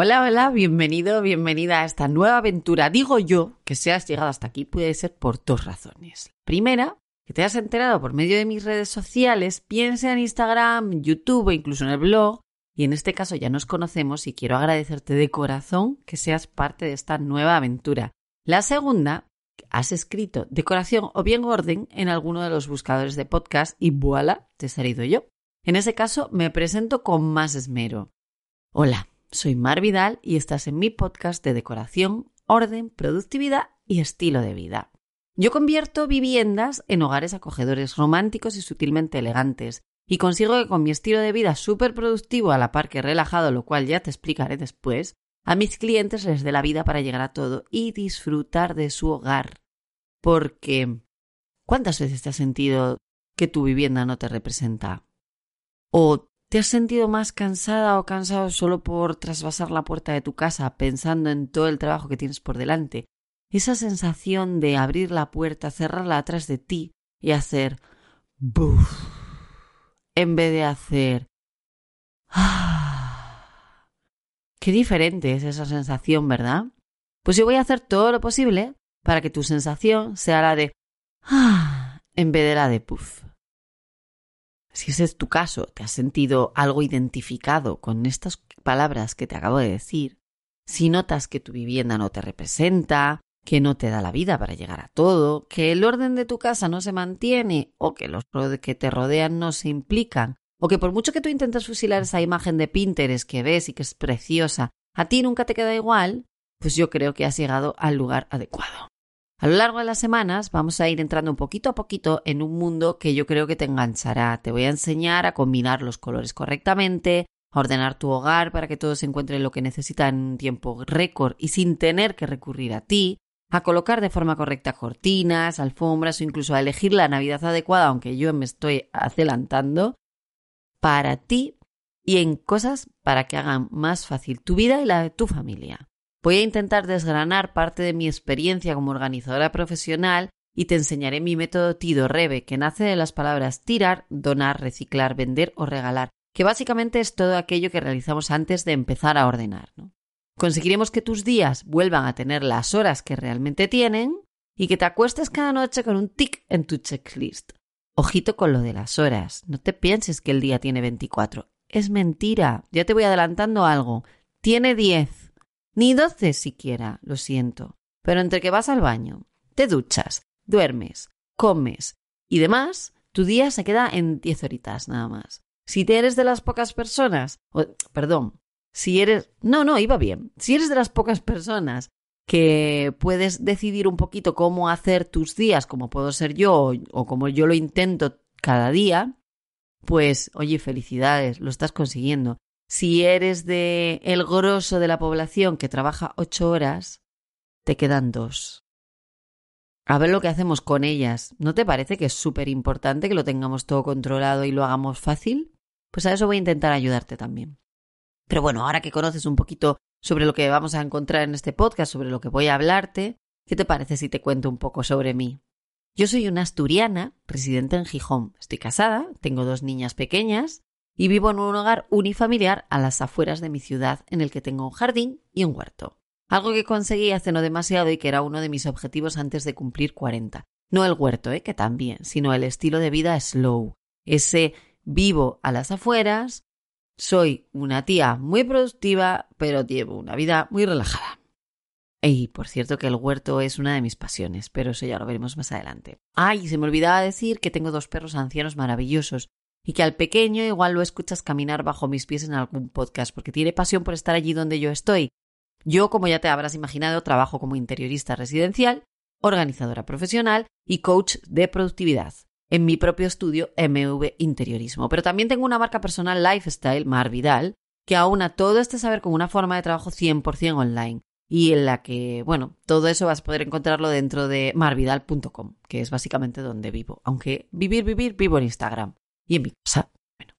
Hola, hola, bienvenido, bienvenida a esta nueva aventura. Digo yo que si has llegado hasta aquí puede ser por dos razones. Primera, que te has enterado por medio de mis redes sociales, piensa en Instagram, YouTube o incluso en el blog, y en este caso ya nos conocemos y quiero agradecerte de corazón que seas parte de esta nueva aventura. La segunda, has escrito decoración o bien orden en alguno de los buscadores de podcast y voilà, te he salido yo. En ese caso me presento con más esmero. Hola, soy Mar Vidal y estás en mi podcast de decoración, orden, productividad y estilo de vida. Yo convierto viviendas en hogares acogedores románticos y sutilmente elegantes, y consigo que con mi estilo de vida súper productivo a la par que relajado, lo cual ya te explicaré después, a mis clientes les dé la vida para llegar a todo y disfrutar de su hogar. Porque ¿cuántas veces te has sentido que tu vivienda no te representa? ¿O ¿Te has sentido más cansada o cansado solo por trasvasar la puerta de tu casa pensando en todo el trabajo que tienes por delante? Esa sensación de abrir la puerta, cerrarla atrás de ti y hacer ¡buf! en vez de hacer ¡ah! Qué diferente es esa sensación, ¿verdad? Pues yo voy a hacer todo lo posible para que tu sensación sea la de ¡ah! en vez de la de ¡puf! Si ese es tu caso, te has sentido algo identificado con estas palabras que te acabo de decir, si notas que tu vivienda no te representa, que no te da la vida para llegar a todo, que el orden de tu casa no se mantiene o que los que te rodean no se implican, o que por mucho que tú intentes fusilar esa imagen de Pinterest que ves y que es preciosa, a ti nunca te queda igual, pues yo creo que has llegado al lugar adecuado. A lo largo de las semanas vamos a ir entrando un poquito a poquito en un mundo que yo creo que te enganchará. Te voy a enseñar a combinar los colores correctamente, a ordenar tu hogar para que todo se encuentre lo que necesita en un tiempo récord y sin tener que recurrir a ti, a colocar de forma correcta cortinas, alfombras o incluso a elegir la Navidad adecuada, aunque yo me estoy adelantando, para ti y en cosas para que hagan más fácil tu vida y la de tu familia. Voy a intentar desgranar parte de mi experiencia como organizadora profesional y te enseñaré mi método Tido Rebe, que nace de las palabras tirar, donar, reciclar, vender o regalar, que básicamente es todo aquello que realizamos antes de empezar a ordenar. Conseguiremos que tus días vuelvan a tener las horas que realmente tienen y que te acuestes cada noche con un tic en tu checklist. Ojito con lo de las horas. No te pienses que el día tiene 24. Es mentira. Ya te voy adelantando algo. Tiene 10. Ni doce siquiera, lo siento. Pero entre que vas al baño, te duchas, duermes, comes y demás, tu día se queda en diez horitas nada más. Si te eres de las pocas personas, perdón, si eres, no, no, iba bien. Si eres de las pocas personas que puedes decidir un poquito cómo hacer tus días, como puedo ser yo o, o como yo lo intento cada día, pues oye, felicidades, lo estás consiguiendo. Si eres de el grosso de la población que trabaja ocho horas, te quedan dos. A ver lo que hacemos con ellas. ¿No te parece que es súper importante que lo tengamos todo controlado y lo hagamos fácil? Pues a eso voy a intentar ayudarte también. Pero bueno, ahora que conoces un poquito sobre lo que vamos a encontrar en este podcast, sobre lo que voy a hablarte, ¿qué te parece si te cuento un poco sobre mí? Yo soy una asturiana, residente en Gijón. Estoy casada, tengo dos niñas pequeñas y vivo en un hogar unifamiliar a las afueras de mi ciudad en el que tengo un jardín y un huerto. Algo que conseguí hace no demasiado y que era uno de mis objetivos antes de cumplir 40. No el huerto, ¿eh? que también, sino el estilo de vida slow. Ese vivo a las afueras, soy una tía muy productiva, pero llevo una vida muy relajada. Y por cierto que el huerto es una de mis pasiones, pero eso ya lo veremos más adelante. Ay, se me olvidaba decir que tengo dos perros ancianos maravillosos y que al pequeño igual lo escuchas caminar bajo mis pies en algún podcast porque tiene pasión por estar allí donde yo estoy. Yo, como ya te habrás imaginado, trabajo como interiorista residencial, organizadora profesional y coach de productividad en mi propio estudio MV Interiorismo. Pero también tengo una marca personal lifestyle, Mar Vidal, que aúna todo este saber con una forma de trabajo 100% online y en la que, bueno, todo eso vas a poder encontrarlo dentro de marvidal.com, que es básicamente donde vivo. Aunque vivir, vivir, vivo en Instagram y en mi casa. Bueno,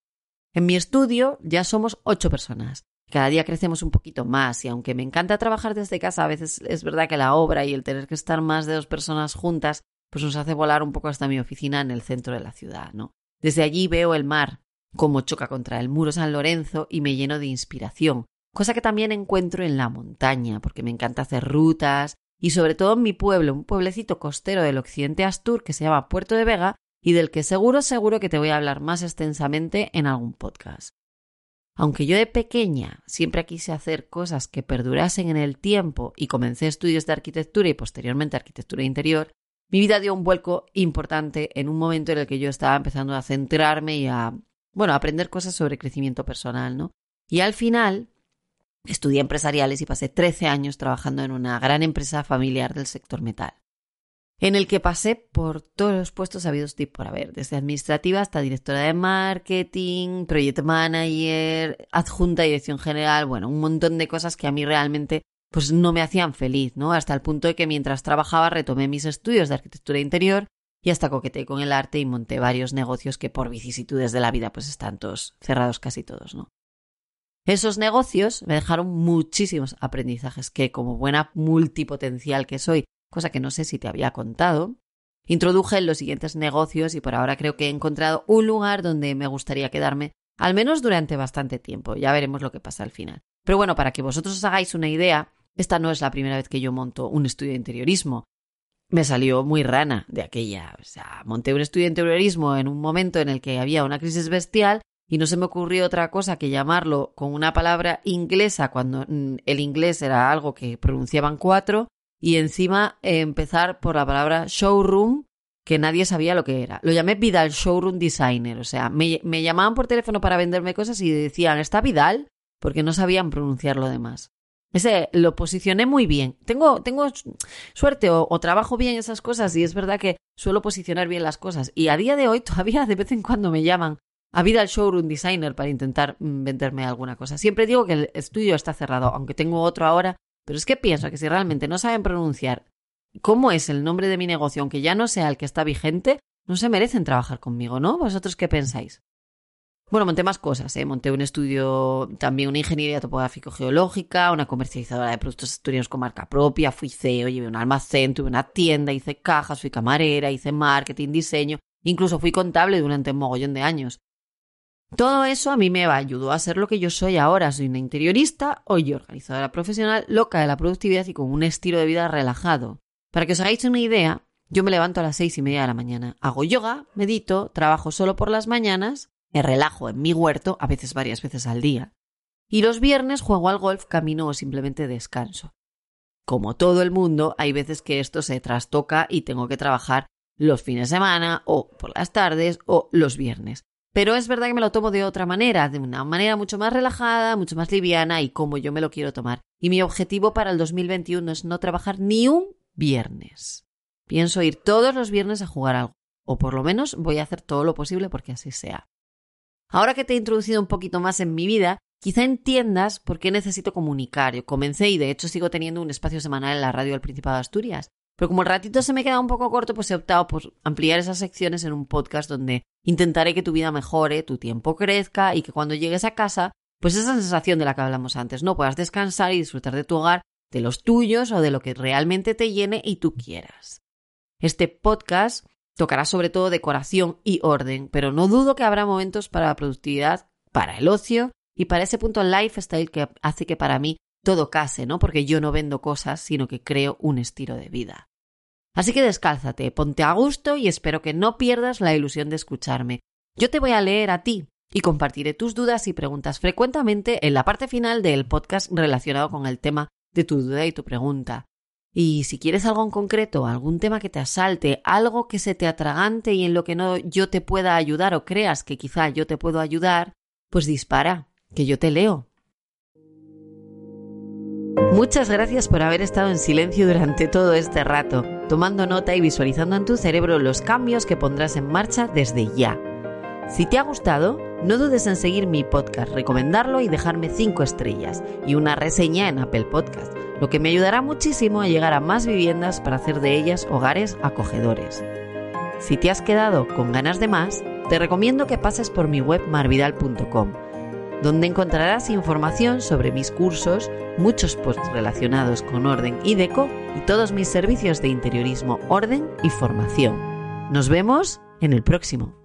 en mi estudio ya somos ocho personas. Cada día crecemos un poquito más y aunque me encanta trabajar desde casa, a veces es verdad que la obra y el tener que estar más de dos personas juntas, pues nos hace volar un poco hasta mi oficina en el centro de la ciudad, ¿no? Desde allí veo el mar, como choca contra el muro San Lorenzo y me lleno de inspiración, cosa que también encuentro en la montaña, porque me encanta hacer rutas y sobre todo en mi pueblo, un pueblecito costero del occidente Astur que se llama Puerto de Vega y del que seguro seguro que te voy a hablar más extensamente en algún podcast. Aunque yo de pequeña siempre quise hacer cosas que perdurasen en el tiempo y comencé estudios de arquitectura y posteriormente arquitectura interior, mi vida dio un vuelco importante en un momento en el que yo estaba empezando a centrarme y a, bueno, a aprender cosas sobre crecimiento personal, ¿no? Y al final Estudié empresariales y pasé 13 años trabajando en una gran empresa familiar del sector metal, en el que pasé por todos los puestos habidos y por haber, desde administrativa hasta directora de marketing, project manager, adjunta dirección general, bueno, un montón de cosas que a mí realmente pues no me hacían feliz, ¿no? Hasta el punto de que mientras trabajaba retomé mis estudios de arquitectura interior y hasta coqueteé con el arte y monté varios negocios que por vicisitudes de la vida pues están todos cerrados casi todos, ¿no? Esos negocios me dejaron muchísimos aprendizajes que, como buena multipotencial que soy, cosa que no sé si te había contado, introduje en los siguientes negocios y por ahora creo que he encontrado un lugar donde me gustaría quedarme, al menos durante bastante tiempo. Ya veremos lo que pasa al final. Pero bueno, para que vosotros os hagáis una idea, esta no es la primera vez que yo monto un estudio de interiorismo. Me salió muy rana de aquella. O sea, monté un estudio de interiorismo en un momento en el que había una crisis bestial y no se me ocurrió otra cosa que llamarlo con una palabra inglesa cuando mm, el inglés era algo que pronunciaban cuatro y encima eh, empezar por la palabra showroom que nadie sabía lo que era. Lo llamé Vidal Showroom Designer, o sea, me, me llamaban por teléfono para venderme cosas y decían, ¿está Vidal? Porque no sabían pronunciar lo demás. Ese lo posicioné muy bien. Tengo, tengo suerte o, o, trabajo bien esas cosas y es verdad que suelo posicionar bien las cosas. Y a día de hoy todavía de vez en cuando me llaman a vida al showroom designer para intentar mm, venderme alguna cosa. Siempre digo que el estudio está cerrado, aunque tengo otro ahora, pero es que pienso que si realmente no saben pronunciar cómo es el nombre de mi negocio, aunque ya no sea el que está vigente, no se merecen trabajar conmigo, ¿no? ¿Vosotros qué pensáis? Bueno, monté más cosas, ¿eh? Monté un estudio, también una ingeniería topográfico-geológica, una comercializadora de productos asturianos con marca propia, fui CEO, llevé un almacén, tuve una tienda, hice cajas, fui camarera, hice marketing, diseño, incluso fui contable durante un mogollón de años. Todo eso a mí me ayudó a ser lo que yo soy ahora. Soy una interiorista, hoy organizadora profesional, loca de la productividad y con un estilo de vida relajado. Para que os hagáis una idea, yo me levanto a las seis y media de la mañana, hago yoga, medito, trabajo solo por las mañanas, me relajo en mi huerto, a veces varias veces al día. Y los viernes juego al golf, camino o simplemente descanso. Como todo el mundo, hay veces que esto se trastoca y tengo que trabajar los fines de semana o por las tardes o los viernes. Pero es verdad que me lo tomo de otra manera, de una manera mucho más relajada, mucho más liviana y como yo me lo quiero tomar. Y mi objetivo para el 2021 es no trabajar ni un viernes. Pienso ir todos los viernes a jugar algo, o por lo menos voy a hacer todo lo posible porque así sea. Ahora que te he introducido un poquito más en mi vida, quizá entiendas por qué necesito comunicar. Yo comencé y de hecho sigo teniendo un espacio semanal en la radio del Principado de Asturias. Pero como el ratito se me queda un poco corto, pues he optado por ampliar esas secciones en un podcast donde intentaré que tu vida mejore, tu tiempo crezca y que cuando llegues a casa, pues esa sensación de la que hablamos antes, no puedas descansar y disfrutar de tu hogar, de los tuyos o de lo que realmente te llene y tú quieras. Este podcast tocará sobre todo decoración y orden, pero no dudo que habrá momentos para la productividad, para el ocio y para ese punto lifestyle que hace que para mí todo case, ¿no? Porque yo no vendo cosas, sino que creo un estilo de vida. Así que descálzate, ponte a gusto y espero que no pierdas la ilusión de escucharme. Yo te voy a leer a ti y compartiré tus dudas y preguntas frecuentemente en la parte final del podcast relacionado con el tema de tu duda y tu pregunta. Y si quieres algo en concreto, algún tema que te asalte, algo que se te atragante y en lo que no yo te pueda ayudar o creas que quizá yo te puedo ayudar, pues dispara, que yo te leo. Muchas gracias por haber estado en silencio durante todo este rato, tomando nota y visualizando en tu cerebro los cambios que pondrás en marcha desde ya. Si te ha gustado, no dudes en seguir mi podcast, recomendarlo y dejarme 5 estrellas y una reseña en Apple Podcast, lo que me ayudará muchísimo a llegar a más viviendas para hacer de ellas hogares acogedores. Si te has quedado con ganas de más, te recomiendo que pases por mi web marvidal.com, donde encontrarás información sobre mis cursos, muchos posts relacionados con orden y deco y todos mis servicios de interiorismo, orden y formación. Nos vemos en el próximo.